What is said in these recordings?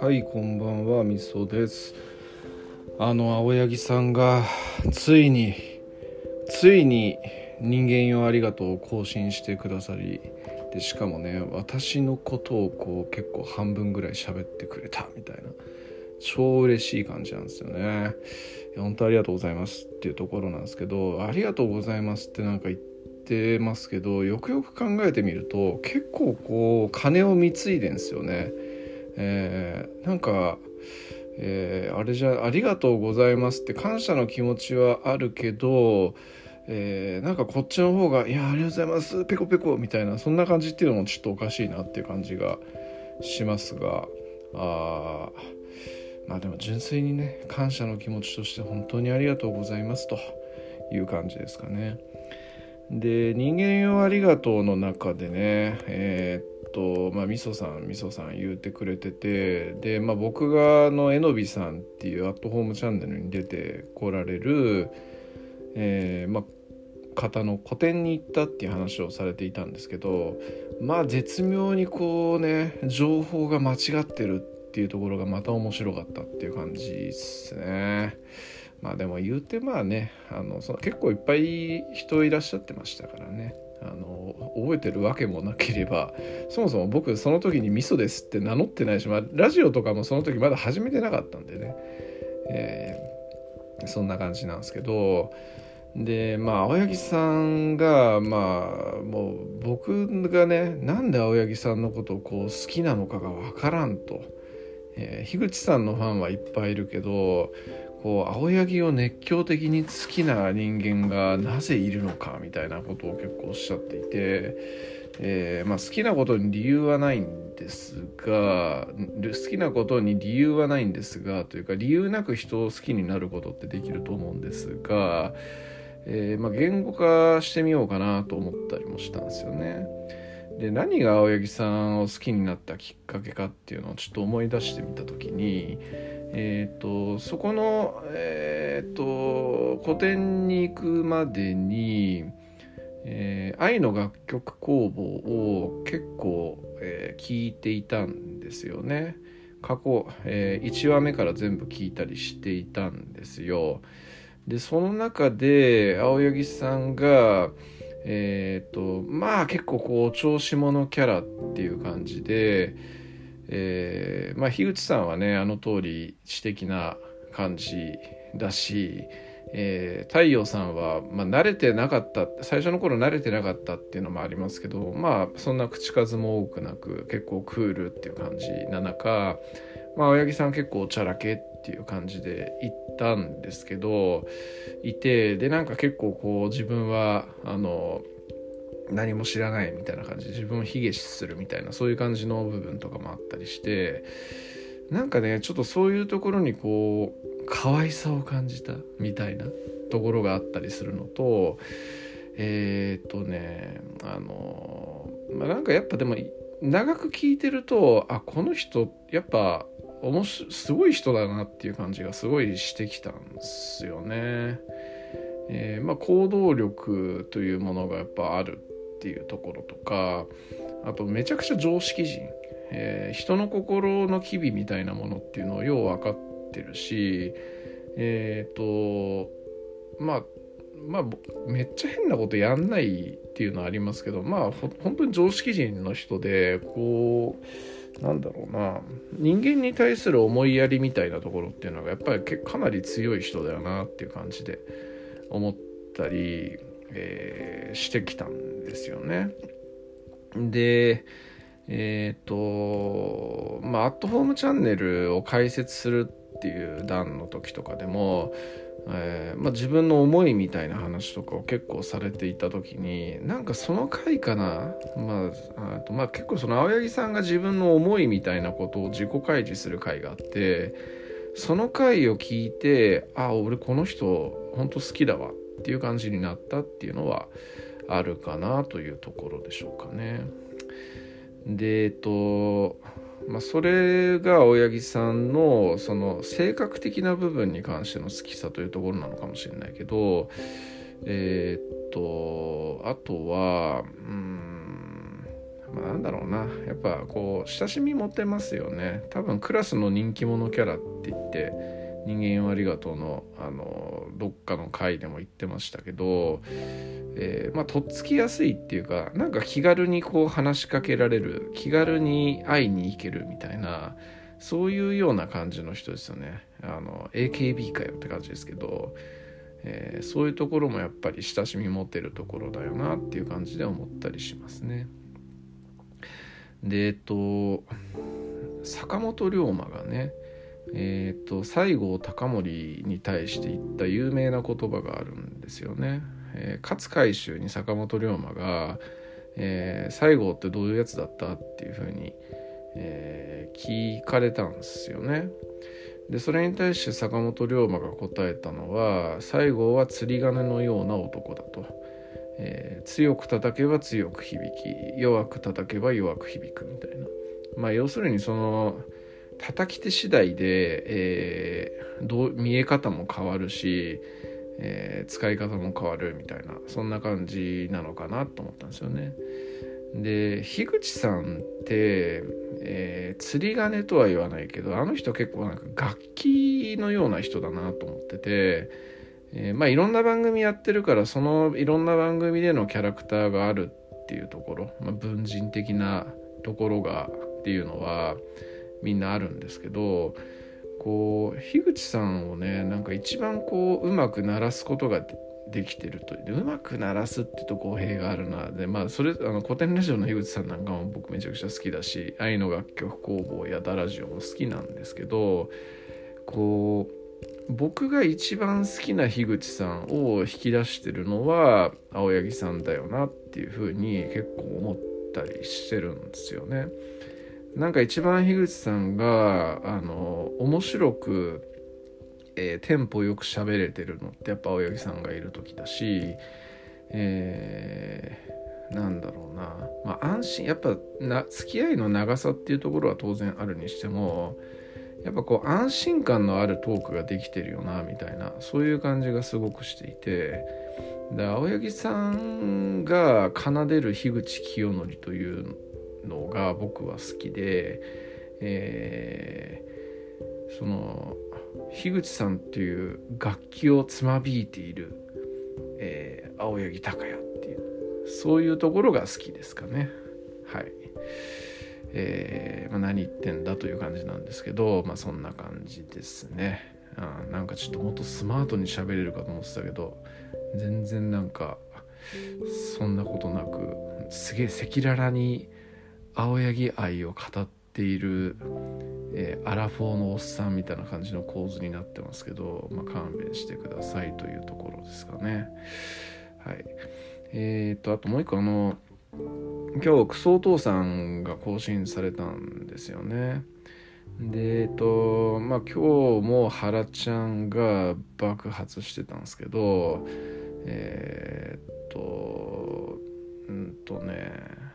はいこんばんはみそです。あの青柳さんがついについに人間よありがとうを更新してくださりでしかもね私のことをこう結構半分ぐらい喋ってくれたみたいな超嬉しい感じなんですよね。本当ありがとうございますっていうところなんですけどありがとうございますってなんか言っててますけどよくよく考えてみると結構こう金を貢いでんですよねえー、なんか、えー、あれじゃありがとうございますって感謝の気持ちはあるけど、えー、なんかこっちの方が「いやありがとうございますペコペコ」みたいなそんな感じっていうのもちょっとおかしいなっていう感じがしますがあまあでも純粋にね感謝の気持ちとして本当にありがとうございますという感じですかね。で人間よありがとうの中でねえー、とまあみそさんみそさん言うてくれててで、まあ、僕があのえのびさんっていうアットホームチャンネルに出てこられる、えー、まあ方の個展に行ったっていう話をされていたんですけどまあ絶妙にこうね情報が間違ってるっていうところがまた面白かったっていう感じですね。まあでも言うてまあねあのその結構いっぱい人いらっしゃってましたからね。あの覚えてるわけもなければそもそも僕その時に「味噌です」って名乗ってないし、まあ、ラジオとかもその時まだ始めてなかったんでね、えー、そんな感じなんですけど。でまあ青柳さんがまあもう僕がねなんで青柳さんのことをこう好きなのかが分からんと、えー、樋口さんのファンはいっぱいいるけどこう青柳を熱狂的に好きな人間がなぜいるのかみたいなことを結構おっしゃっていて、えー、まあ、好きなことに理由はないんですが好きなことに理由はないんですがというか理由なく人を好きになることってできると思うんですが、えー、まあ、言語化してみようかなと思ったりもしたんですよね。で何が青柳さんを好きになったきっかけかっていうのをちょっと思い出してみた時にえーと、そこの、えーと、古典に行くまでに、えー、愛の楽曲工房を結構、えー、いていたんですよね。過去、えー、1話目から全部聞いたりしていたんですよ。でその中で青柳さんがえっ、とまあ結構こう調子者キャラっていう感じで、えー、まあ樋口さんはねあの通り知的な感じだし、えー、太陽さんは、まあ、慣れてなかった最初の頃慣れてなかったっていうのもありますけどまあそんな口数も多くなく結構クールっていう感じな中、まあ、青柳さん結構おちゃらけっていう感じで行ったんですけどいてでなんか結構こう自分はあの何も知らないみたいな感じ自分を卑下するみたいなそういう感じの部分とかもあったりしてなんかねちょっとそういうところにこう可愛さを感じたみたいなところがあったりするのとえー、っとねあのまあなんかやっぱでも長く聞いてるとあこの人やっぱおもしすごい人だなっていう感じがすごいしてきたんですよね。えー、まあ、行動力というものがやっぱあるっていうところとかあとめちゃくちゃ常識人、えー、人の心の機微みたいなものっていうのをよう分かってるしえっ、ー、とまあまあめっちゃ変なことやんないっていうのはありますけどまあほ本当に常識人の人でこうなんだろうな人間に対する思いやりみたいなところっていうのがやっぱりかなり強い人だよなっていう感じで思ったりえー、してきたんですよね。でえっ、ー、とまあアットホームチャンネルを開設するっていう段の時とかでも、えー、まあ、自分の思いみたいな話とかを結構されていた時になんかその回かな、まあ、あとまあ結構その青柳さんが自分の思いみたいなことを自己開示する回があってその回を聞いてあ俺この人本当好きだわっっていう感じになったっていうのはあるかなというところでしょうかね。でえっとまあ、それが青柳さんのその性格的な部分に関しての好きさというところなのかもしれないけどえー、っとあとはうんまなんだろうなやっぱこう親しみ持てますよね多分クラスの人気者キャラって言って人間ありがとうのあのどっかの回でも言ってましたけど、えー、まあとっつきやすいっていうかなんか気軽にこう話しかけられる気軽に会いに行けるみたいなそういうような感じの人ですよね。あの AKB かよって感じですけど、えー、そういうところもやっぱり親しみ持てるところだよなっていう感じで思ったりしますね。でえっと坂本龍馬がねえーと、西郷隆盛に対して言った有名な言葉があるんですよね。えー、勝海舟に坂本龍馬が、えー、西郷ってどういうやつだったっていうふうに、えー、聞かれたんですよね。でそれに対して坂本龍馬が答えたのは西郷は釣り鐘のような男だと、えー、強く叩けば強く響き弱く叩けば弱く響くみたいなまあ要するにその叩き手次第で、えー、どう見え方も変わるし、えー、使い方も変わるみたいなそんな感じなのかなと思ったんですよね。で樋口さんって、えー、釣り鐘とは言わないけどあの人結構なんか楽器のような人だなと思ってて、えー、まあいろんな番組やってるからそのいろんな番組でのキャラクターがあるっていうところ、まあ、文人的なところがっていうのはみんなあるんですけどこう樋口さんをねなんか一番こううまく鳴らすことができてるとうまく鳴らすってと語弊があるなでまあそれあの古典ラジオの樋口さんなんかも僕めちゃくちゃ好きだし愛の楽曲工房やダラジオも好きなんですけどこう僕が一番好きな樋口さんを引き出してるのは青柳さんだよなっていうふうに結構思ったりしてるんですよね。なんか一番樋口さんがあの面白く、えー、テンポよく喋れてるのってやっぱ青柳さんがいる時だし、えー、なんだろうな、まあ、安心やっぱな付き合いの長さっていうところは当然あるにしてもやっぱこう安心感のあるトークができてるよなみたいなそういう感じがすごくしていて。で青柳さんが奏でる樋口清則というのが僕は好きで、えー、その樋口さんっていう楽器をつまびいている、えー、青柳高也っていうそういうところが好きですかねはい。えーまあ、何言ってんだという感じなんですけど、まあ、そんな感じですね。あなんかちょっともっとスマートに喋れるかと思ってたけど全然なんかそんなことなくすげえ赤裸々に青柳愛を語っている、えー、アラフォーのおっさんみたいな感じの構図になってますけど、まあ、勘弁してくださいというところですかね。はい。えっ、と、あともう一個あの、今日クソお父さんが更新されたんですよね。で、えっと、まあ今日も原ちゃんが爆発してたんですけど、えー、っと、うんとね、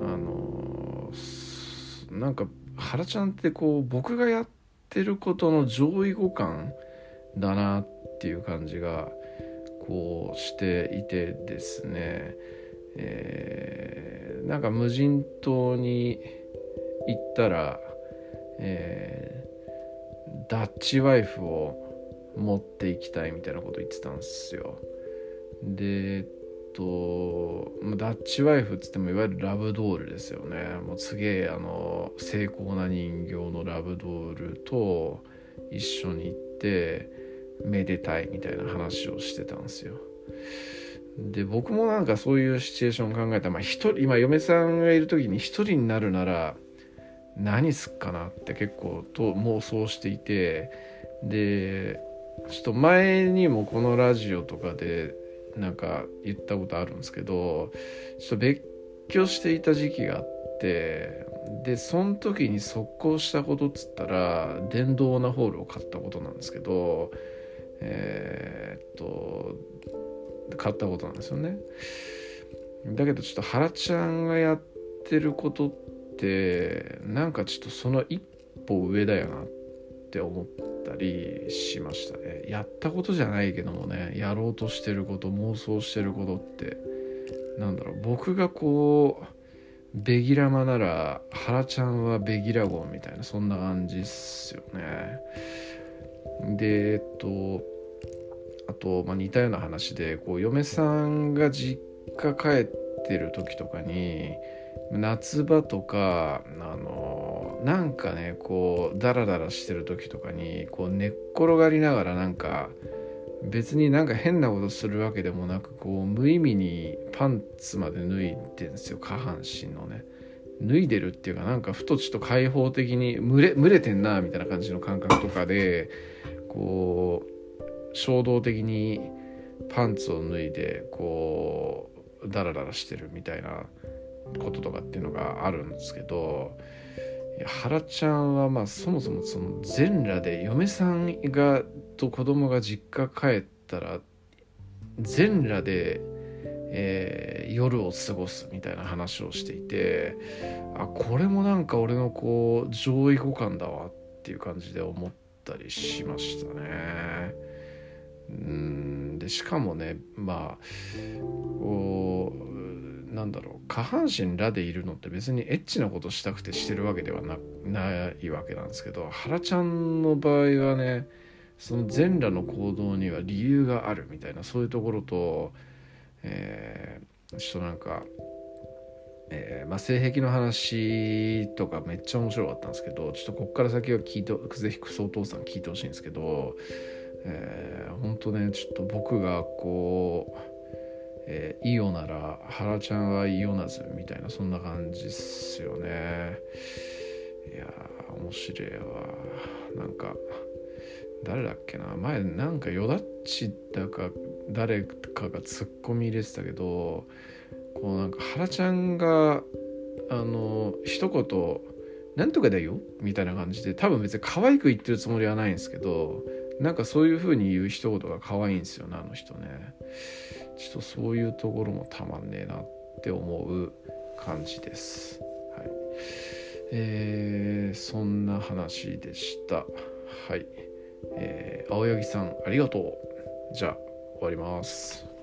あのなんか原ちゃんってこう僕がやってることの上位互換だなっていう感じがこうしていてですね、えー、なんか無人島に行ったら、えー、ダッチワイフを持っていきたいみたいなこと言ってたんですよ。でとまダッチワイフっつってもいわゆるラブドールですよね。もうすげえあの精巧な人形のラブドールと一緒に行ってめでたいみたいな話をしてたんですよ。で僕もなんかそういうシチュエーション考えたら、まあ、人今嫁さんがいる時に一人になるなら何すっかなって結構と妄想していてでちょっと前にもこのラジオとかでなんか言ったことあるんですけどちょっと別居していた時期があってでその時に速攻したことっつったら電動ナホールを買ったことなんですけどえー、っと買ったことなんですよね。だけどちょっと原ちゃんがやってることってなんかちょっとその一歩上だよなってって思ったりしましたね。やったことじゃないけどもねやろうとしてること妄想してることってなんだろう。僕がこうベギラマなら原ちゃんはベギラゴンみたいなそんな感じっすよね。でえっとあと、まあ、似たような話でこう嫁さんが実家帰ってる時とかに夏場とかあのなんかねこうダラダラしてる時とかにこう寝っ転がりながらなんか別になんか変なことするわけでもなくこう無意味にパンツまで脱いでんですよ。下半身のね。脱いでるっていうかなんかふとちょっと開放的に蒸れ蒸れてんなみたいな感じの感覚とかでこう衝動的にパンツを脱いでこうダラダラしてるみたいなこととかっていうのがあるんですけど原ちゃんはまあそもそもその全裸で嫁さんがと子供が実家帰ったら全裸で、えー、夜を過ごすみたいな話をしていてあこれもなんか俺のこう上位互換だわっていう感じで思ったりしましたね。うんでしかもねまあこうなんだろう下半身らでいるのって別にエッチなことしたくてしてるわけではなないわけなんですけど原ちゃんの場合はねその全裸の行動には理由があるみたいなそういうところと、えー、ちょっとなんか、えーまあ、性癖の話とかめっちゃ面白かったんですけどちょっとこっから先は聞いてぜひクソお父さん聞いてほしいんですけど、えー、本当ねちょっと僕がこうえー、イオなら原ちゃんはイオナズみたいなそんな感じっすよね。いや面白いわ。なんか誰だっけな。前なんかよだっちだか誰かがツッコミ入れてたけどこうなんか原ちゃんがあの一言「なんとかだよ」みたいな感じで多分別に可愛く言ってるつもりはないんですけどなんかそういう風に言う一言が可愛いんですよねあの人ね。ちょっとそういうところもたまんねえなって思う感じです。はい。えー、そんな話でした。はい。えー、青柳さんありがとう。じゃあ終わります。